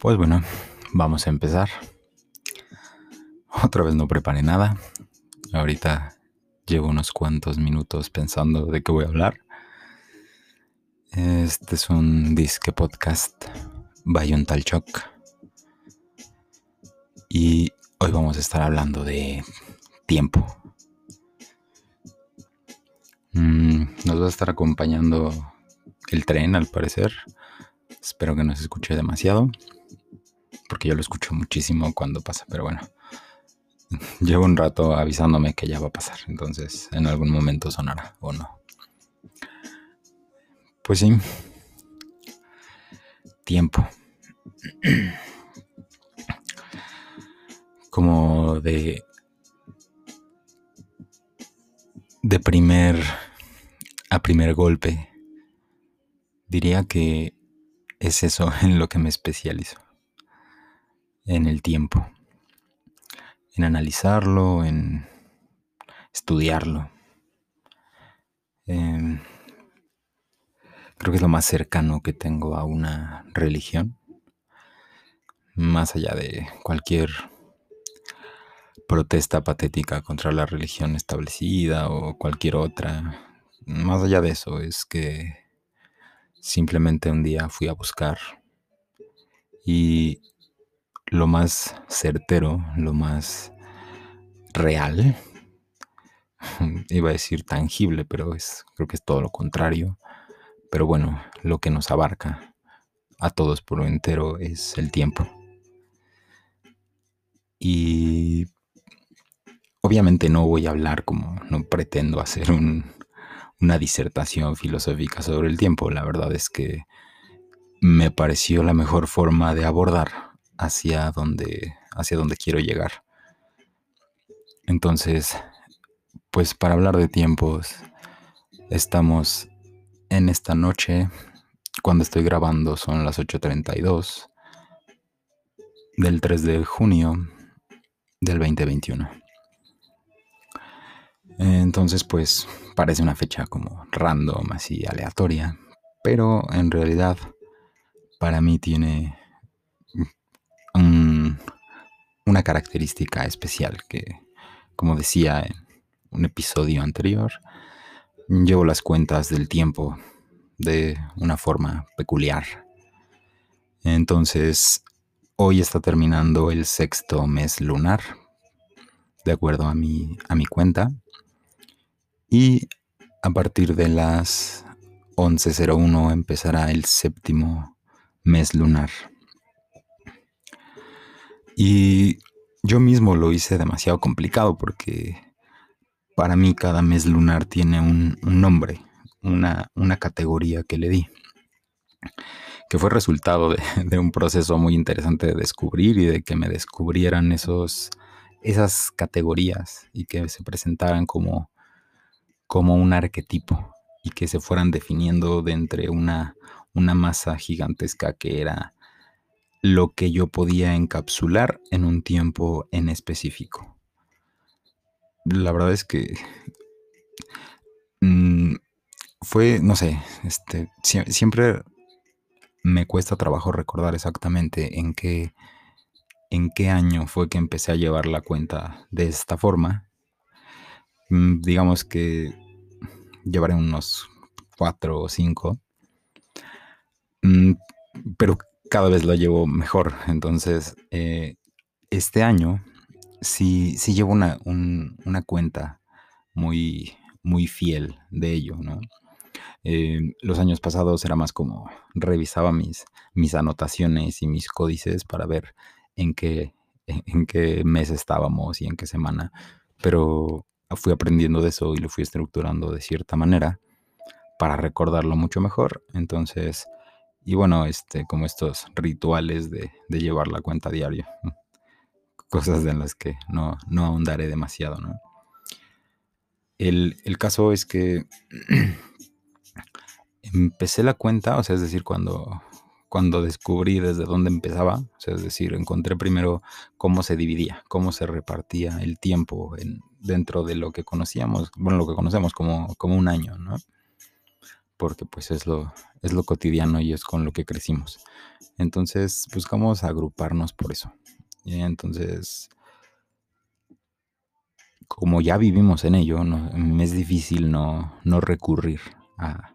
Pues bueno, vamos a empezar. Otra vez no preparé nada. Ahorita llevo unos cuantos minutos pensando de qué voy a hablar. Este es un disque podcast by un tal Choc. Y hoy vamos a estar hablando de tiempo. Mm, nos va a estar acompañando el tren, al parecer. Espero que no se escuche demasiado porque yo lo escucho muchísimo cuando pasa, pero bueno, llevo un rato avisándome que ya va a pasar, entonces en algún momento sonará o no. Pues sí, tiempo. Como de de primer a primer golpe diría que es eso en lo que me especializo en el tiempo, en analizarlo, en estudiarlo. Em, creo que es lo más cercano que tengo a una religión, más allá de cualquier protesta patética contra la religión establecida o cualquier otra. Más allá de eso, es que simplemente un día fui a buscar y lo más certero, lo más real, iba a decir tangible, pero es, creo que es todo lo contrario. Pero bueno, lo que nos abarca a todos por lo entero es el tiempo. Y obviamente no voy a hablar como, no pretendo hacer una disertación filosófica sobre el tiempo. La verdad es que me pareció la mejor forma de abordar hacia donde, hacia donde quiero llegar. Entonces, pues para hablar de tiempos, estamos en esta noche, cuando estoy grabando son las 8.32 del 3 de junio del 2021. Entonces, pues parece una fecha como random, así aleatoria, pero en realidad para mí tiene una característica especial que, como decía en un episodio anterior, llevo las cuentas del tiempo de una forma peculiar. Entonces, hoy está terminando el sexto mes lunar, de acuerdo a mi, a mi cuenta. Y a partir de las 11.01 empezará el séptimo mes lunar. Y yo mismo lo hice demasiado complicado porque para mí cada mes lunar tiene un, nombre, una, categoría que le di, que fue resultado de, un proceso muy interesante de descubrir y de que me descubrieran esos, esas categorías y que se presentaran como, como un arquetipo y que se fueran definiendo de entre una, una masa gigantesca que era lo que yo podía encapsular en un tiempo en específico. La verdad es que mm, fue, no sé, este, siempre me cuesta trabajo recordar exactamente en qué, en qué año fue que empecé a llevar la cuenta de esta forma. Mm, digamos que llevaré unos cuatro o cinco. Mm, pero cada vez lo llevo mejor. Entonces, eh, este año sí, sí llevo una, cuenta muy, muy fiel de ello, ¿no? Eh, los años pasados era más como revisaba mis, mis anotaciones y mis códices para ver en qué, en qué mes estábamos y en qué semana, pero fui aprendiendo de eso y lo fui estructurando de cierta manera para recordarlo mucho mejor. Entonces, y bueno, este, como estos rituales de, llevar la cuenta diario. Cosas en las que no, no ahondaré demasiado, ¿no? El, caso es que empecé la cuenta, o sea, es decir, cuando, cuando descubrí desde dónde empezaba, o sea, es decir, encontré primero cómo se dividía, cómo se repartía el tiempo en, dentro de lo que conocíamos, bueno, lo que conocemos como, como un año, ¿no? Porque pues es lo, es lo cotidiano y es con lo que crecimos. Entonces buscamos agruparnos por eso. Y entonces, como ya vivimos en ello, es difícil no, no recurrir a,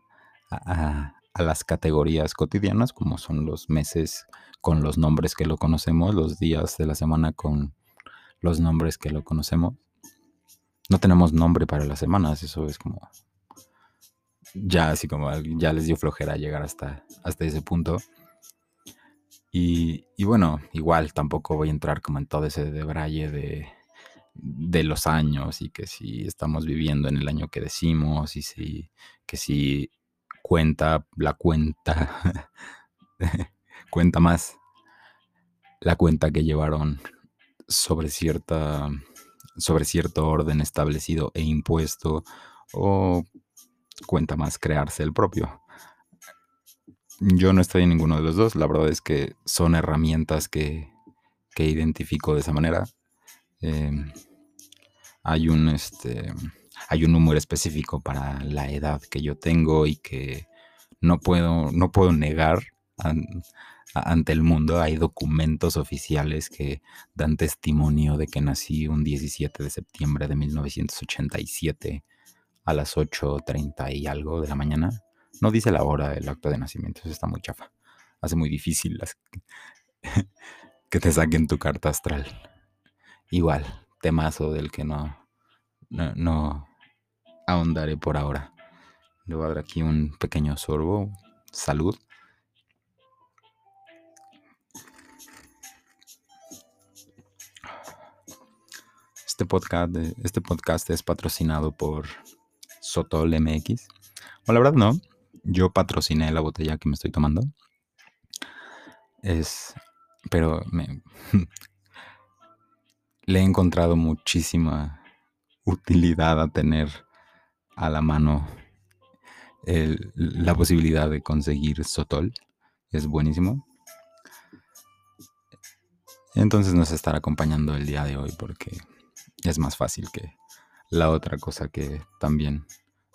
a, las categorías cotidianas, como son los meses con los nombres que lo conocemos, los días de la semana con los nombres que lo conocemos. No tenemos nombre para las semanas, eso es como ya así como ya les dio flojera llegar hasta, hasta ese punto. Y, bueno, igual tampoco voy a entrar como en todo ese debraye de, de los años y que si estamos viviendo en el año que decimos y si que si cuenta la cuenta cuenta más la cuenta que llevaron sobre cierta sobre cierto orden establecido e impuesto o cuenta más crearse el propio. Yo no estoy en ninguno de los dos, la verdad es que son herramientas que, que identifico de esa manera. Em, hay un este hay un número específico para la edad que yo tengo y que no puedo, no puedo negar ante el mundo. Hay documentos oficiales que dan testimonio de que nací un 17 de septiembre de 1987 a las 8.30 y algo de la mañana. No dice la hora del acto de nacimiento, eso está muy chafa. Hace muy difícil las que te saquen tu carta astral. Igual, temazo del que no, no, no ahondaré por ahora. Le voy a dar aquí un pequeño sorbo. Salud. Este podcast, este podcast es patrocinado por Sotol MX. O la verdad no, yo patrociné la botella que me estoy tomando. Es, pero me, le he encontrado muchísima utilidad a tener a la mano la posibilidad de conseguir Sotol. Es buenísimo. Entonces nos estará acompañando el día de hoy porque es más fácil que la otra cosa que también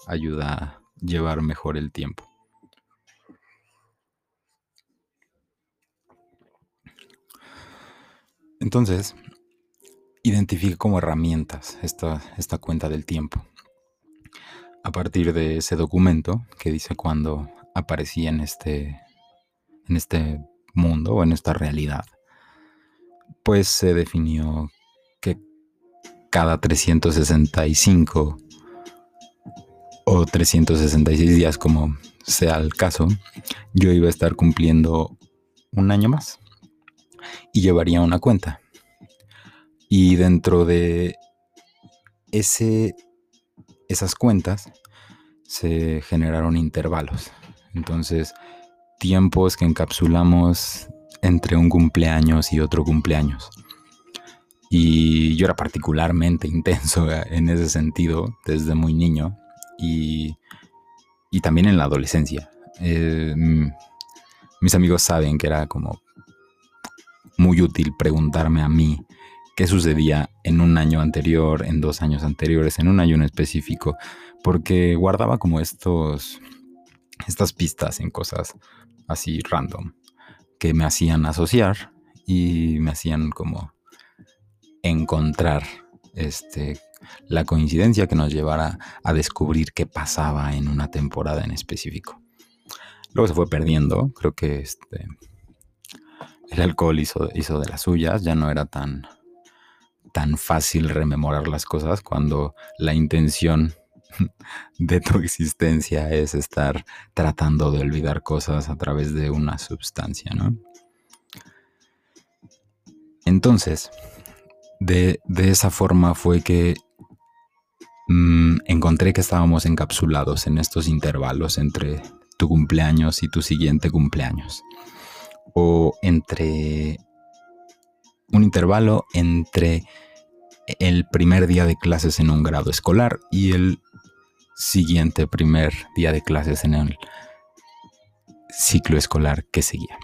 ayuda a llevar mejor el tiempo. Entonces, identifique como herramientas esta, esta cuenta del tiempo. A partir de ese documento que dice cuando aparecía en este, en este mundo o en esta realidad, pues se definió que cada 365 o 366 días, como sea el caso, yo iba a estar cumpliendo un año más y llevaría una cuenta. Y dentro de ese, esas cuentas se generaron intervalos. Entonces, tiempos que encapsulamos entre un cumpleaños y otro cumpleaños. Y yo era particularmente intenso en ese sentido desde muy niño y, también en la adolescencia. Eh, mis amigos saben que era como muy útil preguntarme a mí qué sucedía en un año anterior, en dos años anteriores, en un año en específico, porque guardaba como estos, estas pistas en cosas así random que me hacían asociar y me hacían como encontrar este, la coincidencia que nos llevara a descubrir qué pasaba en una temporada en específico. Luego se fue perdiendo, creo que este, el alcohol hizo, hizo de las suyas, ya no era tan, tan fácil rememorar las cosas cuando la intención de tu existencia es estar tratando de olvidar cosas a través de una sustancia, ¿no? Entonces, de, esa forma fue que mm, encontré que estábamos encapsulados en estos intervalos entre tu cumpleaños y tu siguiente cumpleaños. O entre un intervalo entre el primer día de clases en un grado escolar y el siguiente primer día de clases en el ciclo escolar que seguía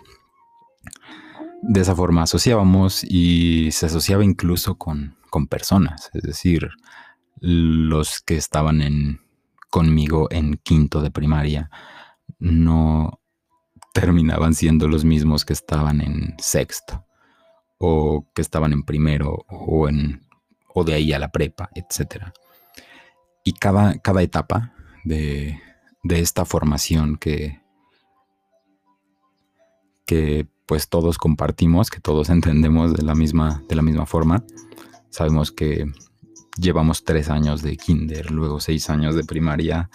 de esa forma asociábamos y se asociaba incluso con, personas, es decir, los que estaban en, conmigo en quinto de primaria no terminaban siendo los mismos que estaban en sexto o que estaban en primero o en o de ahí a la prepa, etc. Y cada, cada etapa de, de esta formación que, que pues todos compartimos, que todos entendemos de la misma, de la misma forma. Sabemos que llevamos tres años de kinder, luego seis años de primaria,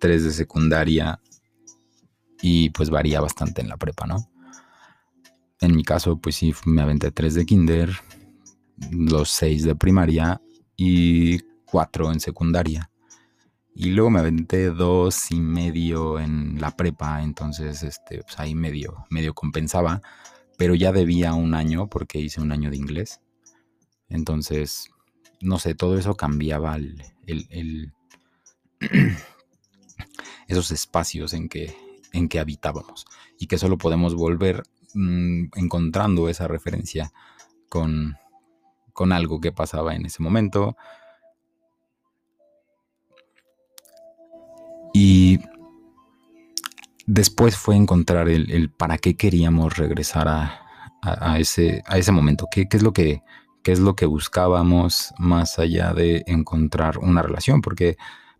tres de secundaria y pues varía bastante en la prepa, ¿no? En mi caso, pues sí, me aventé tres de kinder, los seis de primaria y cuatro en secundaria. Y luego me aventé dos y medio en la prepa, entonces este, pues ahí medio, medio compensaba, pero ya debía un año porque hice un año de inglés. Entonces, no sé, todo eso cambiaba el, esos espacios en que, en que habitábamos y que solo podemos volver mm, encontrando esa referencia con, con algo que pasaba en ese momento. Y después fue encontrar el, para qué queríamos regresar a, ese, a ese momento, ¿Qué, es lo que, qué es lo que buscábamos más allá de encontrar una relación, porque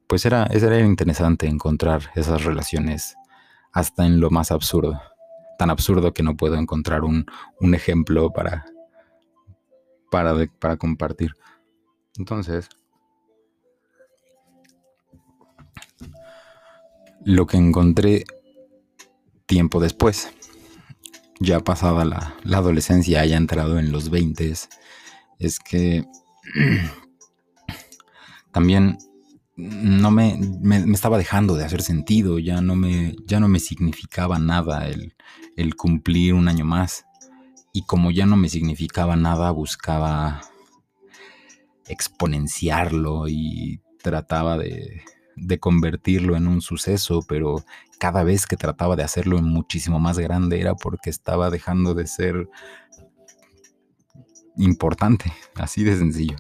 pues era, era interesante encontrar esas relaciones hasta en lo más absurdo, tan absurdo que no puedo encontrar un, un ejemplo para, para, compartir. Entonces, lo que encontré tiempo después, ya pasada la, adolescencia, haya entrado en los 20, es que también no me, estaba dejando de hacer sentido, ya no me, ya no me significaba nada el, el cumplir un año más. Y como ya no me significaba nada, buscaba exponenciarlo y trataba de, convertirlo en un suceso, pero cada vez que trataba de hacerlo muchísimo más grande era porque estaba dejando de ser importante, así de sencillo.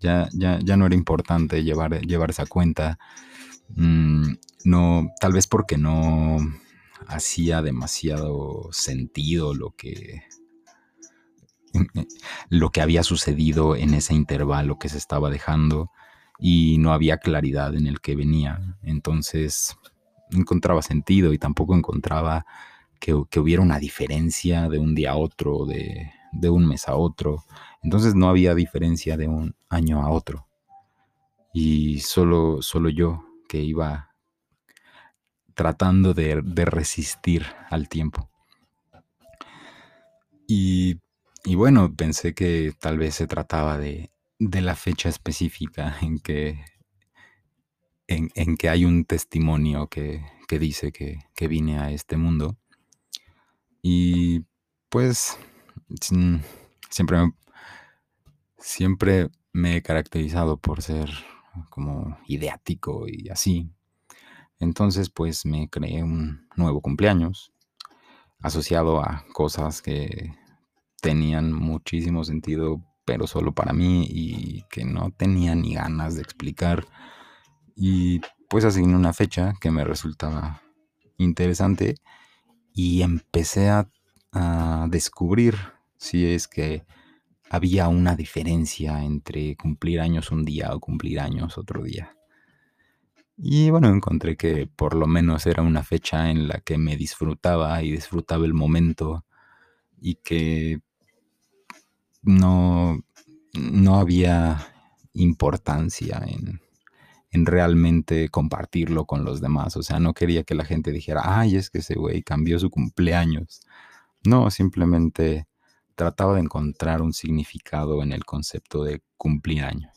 Ya, ya, ya no era importante llevar, llevar esa cuenta. Mm, no, tal vez porque no hacía demasiado sentido lo que lo que había sucedido en ese intervalo que se estaba dejando y no había claridad en el que venía. Entonces no encontraba sentido y tampoco encontraba que, hubiera una diferencia de un día a otro, de, un mes a otro. Entonces no había diferencia de un año a otro. Y solo, solo yo que iba tratando de, de resistir al tiempo. Y y bueno, pensé que tal vez se trataba de, la fecha específica en que, en, que hay un testimonio que, dice que, vine a este mundo. Y pues siempre, siempre me he caracterizado por ser como ideático y así. Entonces pues me creé un nuevo cumpleaños asociado a cosas que tenían muchísimo sentido, pero solo para mí y que no tenía ni ganas de explicar. Y pues asigné una fecha que me resultaba interesante y empecé a, descubrir si es que había una diferencia entre cumplir años un día o cumplir años otro día. Y bueno, encontré que por lo menos era una fecha en la que me disfrutaba y disfrutaba el momento y que no, no había importancia en, realmente compartirlo con los demás. O sea, no quería que la gente dijera, ay, es que ese güey cambió su cumpleaños. No, simplemente trataba de encontrar un significado en el concepto de cumplir años.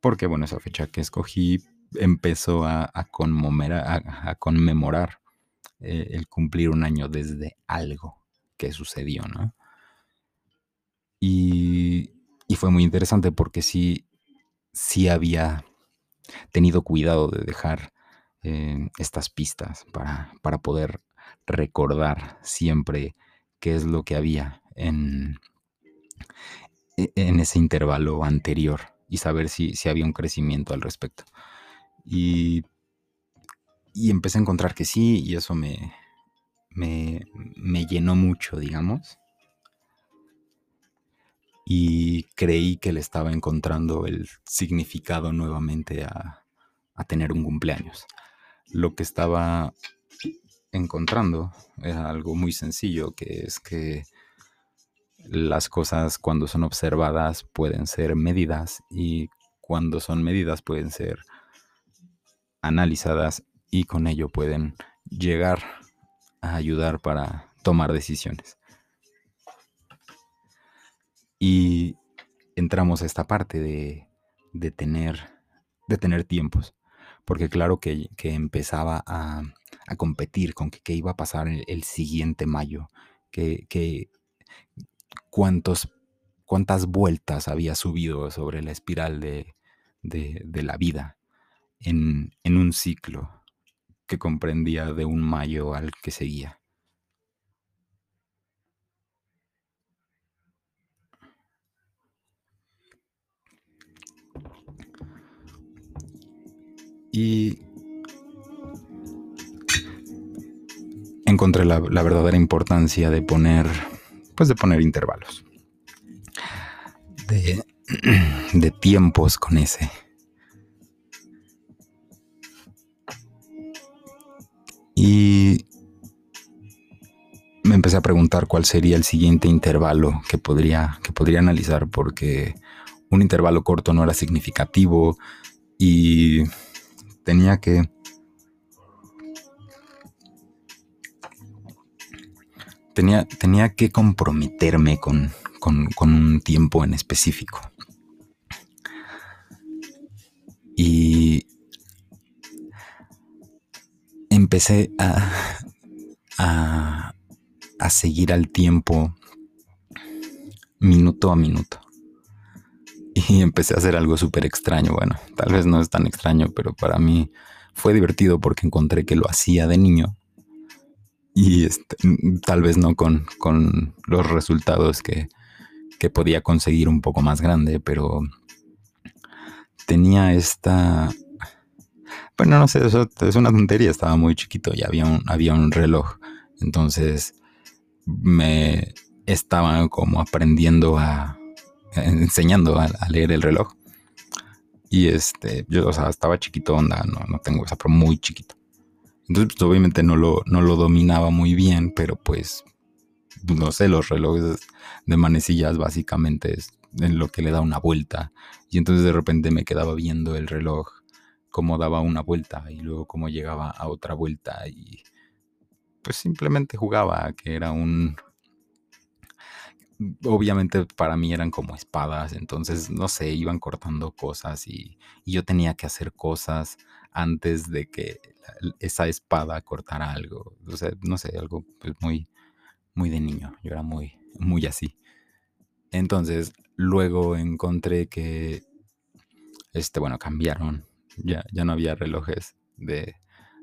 Porque, bueno, esa fecha que escogí empezó a, conmemorar, eh, el cumplir un año desde algo que sucedió, ¿no? Y, fue muy interesante porque sí, sí había tenido cuidado de dejar eh, estas pistas para, para, poder recordar siempre qué es lo que había en, e, en ese intervalo anterior y saber si, si había un crecimiento al respecto. Y y empecé a encontrar que sí, y eso me, me, me llenó mucho, digamos. Y creí que le estaba encontrando el significado nuevamente a, a tener un cumpleaños. Lo que estaba encontrando era algo muy sencillo, que es que las cosas cuando son observadas pueden ser medidas y cuando son medidas pueden ser analizadas y con ello pueden llegar a ayudar para tomar decisiones. Y entramos a esta parte de, de tener, de tener tiempos, porque claro que, que empezaba a, a, competir con que, iba a pasar el, el siguiente mayo, que, que cuántos, cuántas vueltas había subido sobre la espiral de, de, la vida en, en un ciclo que comprendía de un mayo al que seguía. Y encontré la, la, verdadera importancia de poner, pues de poner intervalos, de, tiempos con ese. Y me empecé a preguntar cuál sería el siguiente intervalo que podría, que podría analizar, porque un intervalo corto no era significativo y tenía que tenía, tenía que comprometerme con, con, un tiempo en específico. Y empecé a, a, a seguir al tiempo minuto a minuto. Y empecé a hacer algo súper extraño. Bueno, tal vez no es tan extraño, pero para mí fue divertido porque encontré que lo hacía de niño. Y este, tal vez no con, con los resultados que, que podía conseguir un poco más grande, pero tenía esta bueno, no sé, eso es una tontería, estaba muy chiquito y había un, había un reloj. Entonces me estaban como aprendiendo a, enseñando a, a, leer el reloj. Y este, yo, o sea, estaba chiquito, onda, no, no tengo esa, pero muy chiquito. Entonces, pues, obviamente no lo, no lo dominaba muy bien, pero pues, no sé, los relojes de manecillas básicamente es en lo que le da una vuelta. Y entonces de repente me quedaba viendo el reloj cómo daba una vuelta y luego cómo llegaba a otra vuelta y pues simplemente jugaba, que era un... Obviamente para mí eran como espadas, entonces no sé, iban cortando cosas y, yo tenía que hacer cosas antes de que esa espada cortara algo. O sea, no sé, algo pues muy, muy de niño. Yo era muy, muy así. Entonces, luego encontré que, este, bueno, cambiaron ya, ya no había relojes de,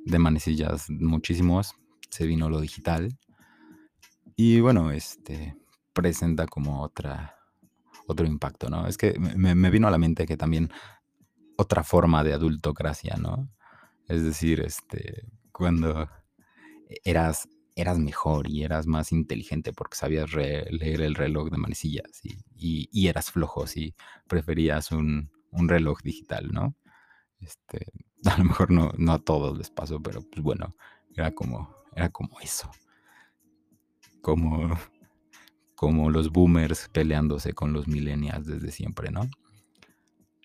de manecillas muchísimos, se vino lo digital. Y bueno, este presenta como otra, otro impacto, ¿no? Es que me, vino a la mente que también otra forma de adultocracia, ¿no? Es decir, este, cuando eras, eras mejor y eras más inteligente porque sabías leer el reloj de manecillas y, y, y eras flojo si preferías un, un reloj digital, ¿no? Este, a lo mejor no, no a todos les pasó, pero pues bueno, era como, era como eso. Como, como los boomers peleándose con los millennials desde siempre, ¿no?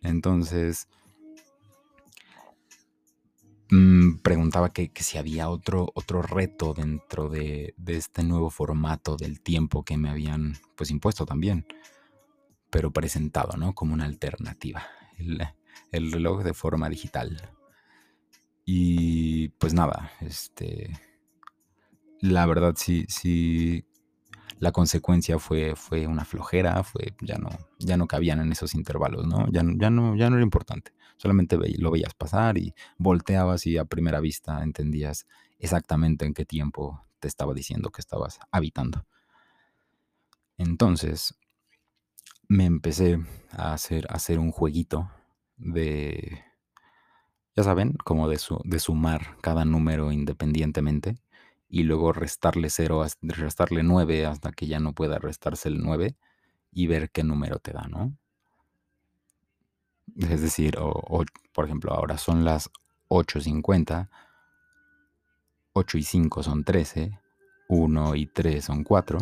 Entonces, mmm, preguntaba que, si había otro, otro reto dentro de, de, este nuevo formato del tiempo que me habían pues impuesto también, pero presentado, ¿no? Como una alternativa. El, el reloj de forma digital. Y pues nada, este, la verdad sí, sí, la consecuencia fue, fue una flojera, fue, ya no, ya no cabían en esos intervalos, ¿no? Ya, ya no, ya no era importante. Solamente lo veías pasar y volteabas y a primera vista entendías exactamente en qué tiempo te estaba diciendo que estabas habitando. Entonces, me empecé a hacer, a hacer un jueguito de, ya saben, como de, de sumar cada número independientemente y luego restarle 0, restarle 9 hasta que ya no pueda restarse el 9 y ver qué número te da, ¿no? Es decir, o, por ejemplo, ahora son las 8.50, 8 y 5 son 13, 1 y 3 son 4,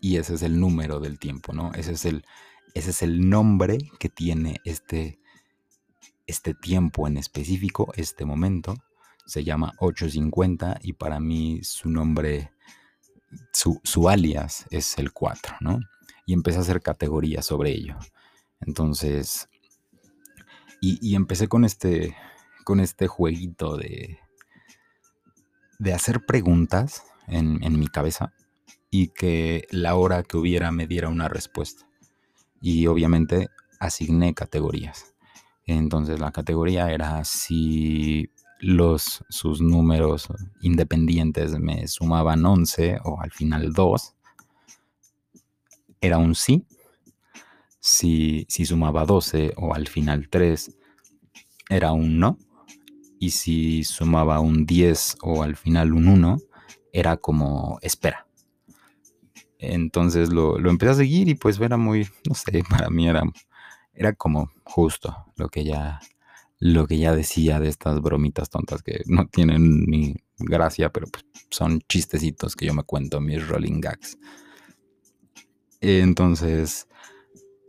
y ese es el número del tiempo, ¿no? Ese es el, ese es el nombre que tiene este, este tiempo en específico, este momento. Se llama 850 y para mí su nombre, su, su alias es el 4, ¿no? Y empecé a hacer categorías sobre ello. Entonces, y, empecé con este, con este jueguito de, de hacer preguntas en, en mi cabeza y que la hora que hubiera me diera una respuesta. Y obviamente asigné categorías. Entonces la categoría era si los, sus números independientes me sumaban 11 o al final 2, era un sí. Si, si sumaba 12 o al final 3, era un no. Y si sumaba un 10 o al final un 1, era como espera. Entonces lo, lo, empecé a seguir y pues era muy, no sé, para mí era era como justo lo que ya lo que ya decía de estas bromitas tontas que no tienen ni gracia, pero pues son chistecitos que yo me cuento, mis rolling gags. Entonces,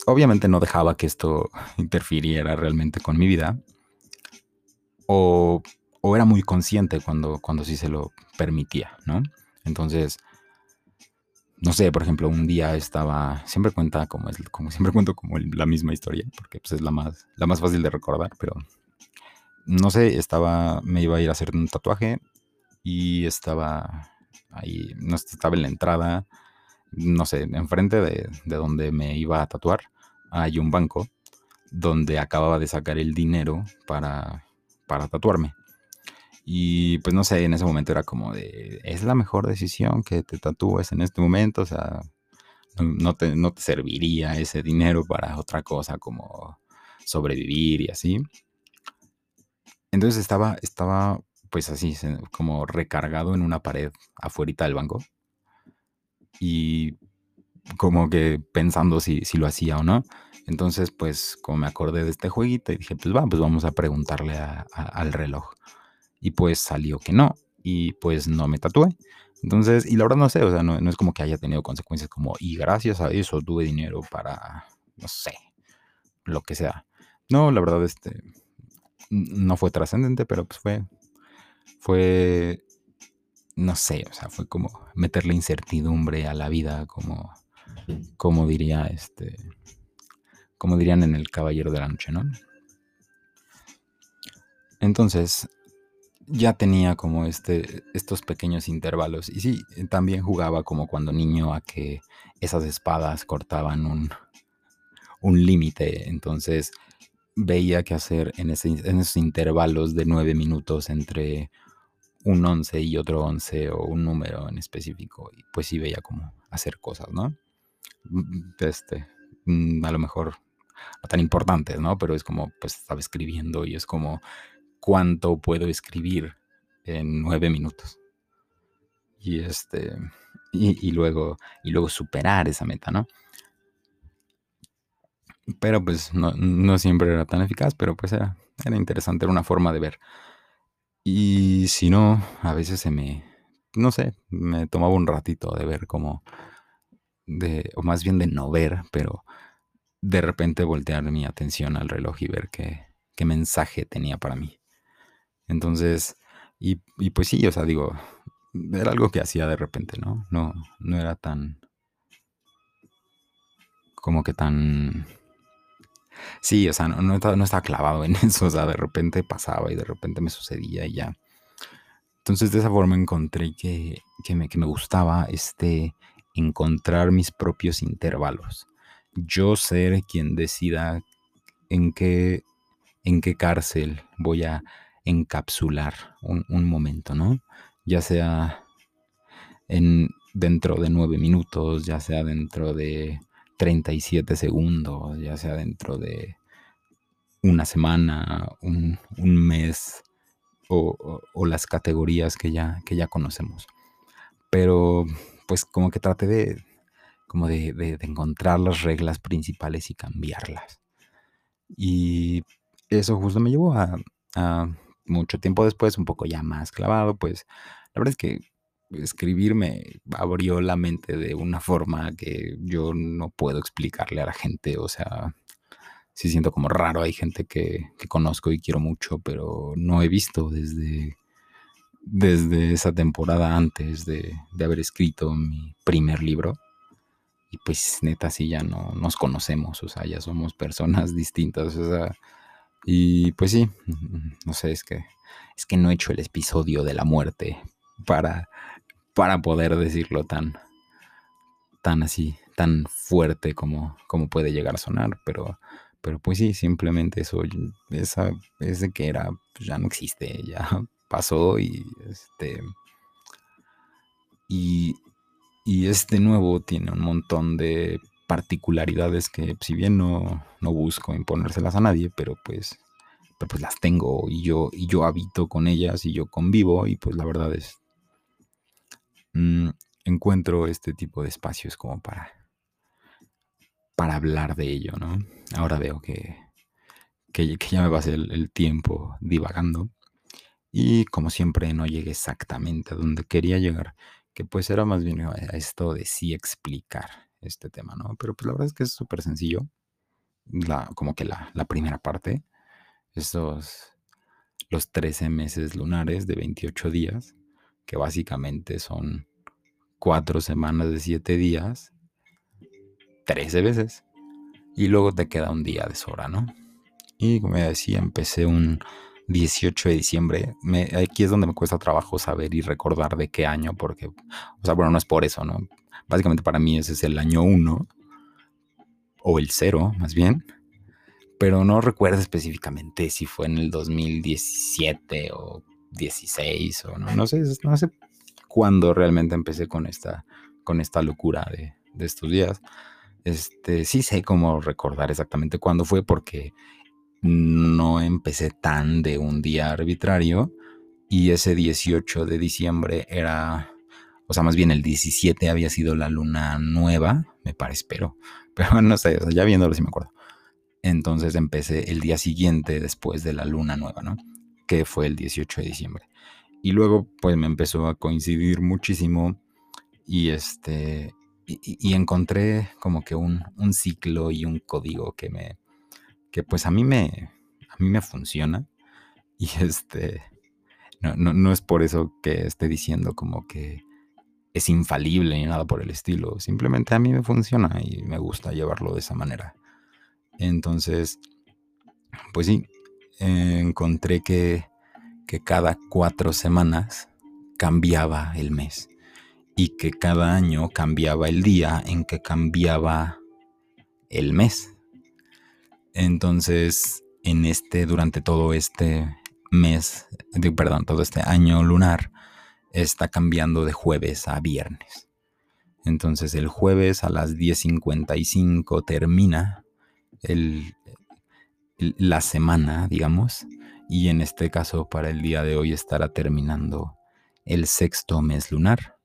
obviamente no dejaba que esto interfiriera realmente con mi vida. O, o era muy consciente cuando, cuando sí se lo permitía, ¿no? Entonces, no sé, por ejemplo, un día estaba, siempre cuenta como es, como siempre cuento como la misma historia, porque pues, es la más, la más fácil de recordar, pero no sé, estaba, me iba a ir a hacer un tatuaje y estaba ahí, no estaba en la entrada, no sé, enfrente de, de donde me iba a tatuar, hay un banco donde acababa de sacar el dinero para, para tatuarme. Y pues no sé, en ese momento era como de, es la mejor decisión que te tatúes en este momento, o sea, no te, no te serviría ese dinero para otra cosa como sobrevivir y así. Entonces estaba, estaba pues así, como recargado en una pared afuera del banco. Y como que pensando si, si, lo hacía o no. Entonces, pues, como me acordé de este jueguito y dije, pues va, pues vamos a preguntarle al reloj y pues salió que no y pues no me tatué. Entonces, y la verdad no sé, o sea, no, es como que haya tenido consecuencias como, y gracias a eso tuve dinero para, no sé, lo que sea. No, la verdad, este, no fue trascendente, pero pues fue, fue, no sé, o sea, fue como meterle incertidumbre a la vida, como, como diría, este, como dirían en El Caballero de la Noche, ¿no? Entonces, ya tenía como este, estos pequeños intervalos. Y sí, también jugaba como cuando niño a que esas espadas cortaban un, un límite. Entonces veía qué hacer en, esos intervalos de nueve minutos entre un 11 y otro 11 o un número en específico. Y pues sí veía cómo hacer cosas, ¿no? Mm, este, mm, a lo mejor no tan importantes, ¿no? Pero es como, pues estaba escribiendo y es como cuánto puedo escribir en nueve minutos. Y este. Y, luego. Y luego superar esa meta, ¿no? Pero pues no, siempre era tan eficaz, pero pues era, era interesante, era una forma de ver. Y si no, a veces se me. No sé, me tomaba un ratito de ver cómo. De, o más bien de no ver, pero de repente voltear mi atención al reloj y ver qué, qué mensaje tenía para mí. Entonces, y, pues sí, o sea, digo, era algo que hacía de repente, ¿no? No, no era tan... Como que tan... Sí, o sea, no, no, estaba, clavado en eso, o sea, de repente pasaba y de repente me sucedía y ya. Entonces de esa forma encontré que, me, que me gustaba este, encontrar mis propios intervalos. Yo ser quien decida en qué, en qué cárcel voy a encapsular un, momento, ¿no? Ya sea en, dentro de nueve minutos, ya sea dentro de 37 segundos, ya sea dentro de una semana, un, mes o, las categorías que ya, que ya conocemos. Pero pues como que traté de, como de, encontrar las reglas principales y cambiarlas. Y eso justo me llevó a, mucho tiempo después, un poco ya más clavado, pues la verdad es que escribir me abrió la mente de una forma que yo no puedo explicarle a la gente. O sea, sí siento como raro. Hay gente que, conozco y quiero mucho, pero no he visto desde, desde esa temporada antes de, de haber escrito mi primer libro. Y pues neta, sí, ya no nos conocemos, o sea, ya somos personas distintas, o sea, y pues sí, no sé, es que, es que no he hecho el episodio de la muerte para, para poder decirlo tan, tan así, tan fuerte como, como puede llegar a sonar, pero, pero pues sí, simplemente eso, esa, ese que era, pues ya no existe, ya pasó y este... Y, y este nuevo tiene un montón de particularidades que si bien no, no busco imponérselas a nadie, pero pues, pero pues las tengo y yo, y yo habito con ellas y yo convivo y pues la verdad es, mm, encuentro este tipo de espacios como para, para hablar de ello, ¿no? Ahora veo que, que, ya me va el, el tiempo divagando y como siempre no llegué exactamente a donde quería llegar que pues era más bien a esto de sí explicar este tema, ¿no? Pero pues la verdad es que es súper sencillo, la, como que la, primera parte, estos, los 13 meses lunares de 28 días, que básicamente son 4 semanas de 7 días, 13 veces, y luego te queda un día de sobra, ¿no? Y como ya decía, empecé un 18 de diciembre. aquí es donde me cuesta trabajo saber y recordar de qué año, porque, o sea, bueno, no es por eso, ¿no? Básicamente para mí ese es el año 1, o el 0, más bien. Pero no recuerdo específicamente si fue en el 2017 o 16 o no, no sé, no sé cuándo realmente empecé con esta, con esta locura de, de estos días. Este, sí sé cómo recordar exactamente cuándo fue porque no empecé tan de un día arbitrario y ese 18 de diciembre era, o sea, más bien el 17 había sido la luna nueva, me parece, pero, pero no sé, ya viéndolo sí me acuerdo. Entonces empecé el día siguiente después de la luna nueva, ¿no? Que fue el 18 de diciembre. Y luego pues me empezó a coincidir muchísimo y este, y, encontré como que un, un ciclo y un código que me, que pues a mí me, a mí me funciona. Y este, no, no, es por eso que esté diciendo como que es infalible ni nada por el estilo. Simplemente a mí me funciona y me gusta llevarlo de esa manera. Entonces, pues sí, encontré que, que cada cuatro semanas cambiaba el mes y que cada año cambiaba el día en que cambiaba el mes. Entonces, en este, durante todo este mes, perdón, todo este año lunar, está cambiando de jueves a viernes. Entonces, el jueves a las 10.55 termina la semana, digamos, y en este caso para el día de hoy estará terminando el sexto mes lunar.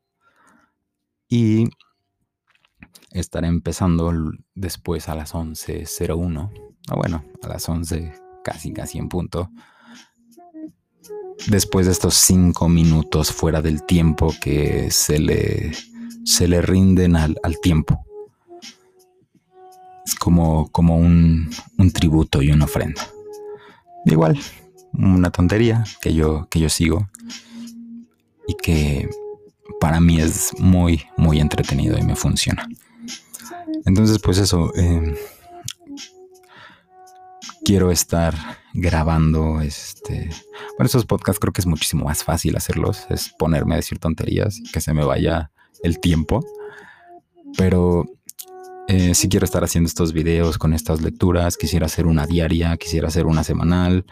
Y estará empezando después a las 11.01 Ah, bueno, a las 11, casi, casi en punto. Después de estos cinco minutos fuera del tiempo que se le, se le rinden al, tiempo. Como, como un, un, tributo y una ofrenda. Igual, una tontería que yo, que yo sigo y que para mí es muy, muy entretenido y me funciona. Entonces, pues eso. Eh, quiero estar grabando este. Bueno, esos podcasts creo que es muchísimo más fácil hacerlos. Es ponerme a decir tonterías y que se me vaya el tiempo. Pero eh, si quiero estar haciendo estos videos con estas lecturas. Quisiera hacer una diaria, quisiera hacer una semanal.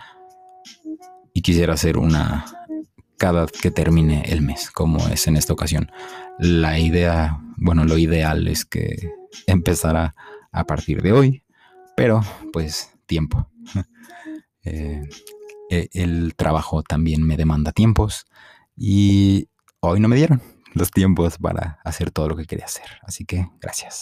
Y quisiera hacer una cada que termine el mes, como es en esta ocasión. La idea, bueno, lo ideal es que empezara a partir de hoy, pero pues tiempo. Eh, e, el trabajo también me demanda tiempos y hoy no me dieron los tiempos para hacer todo lo que quería hacer. Así que gracias.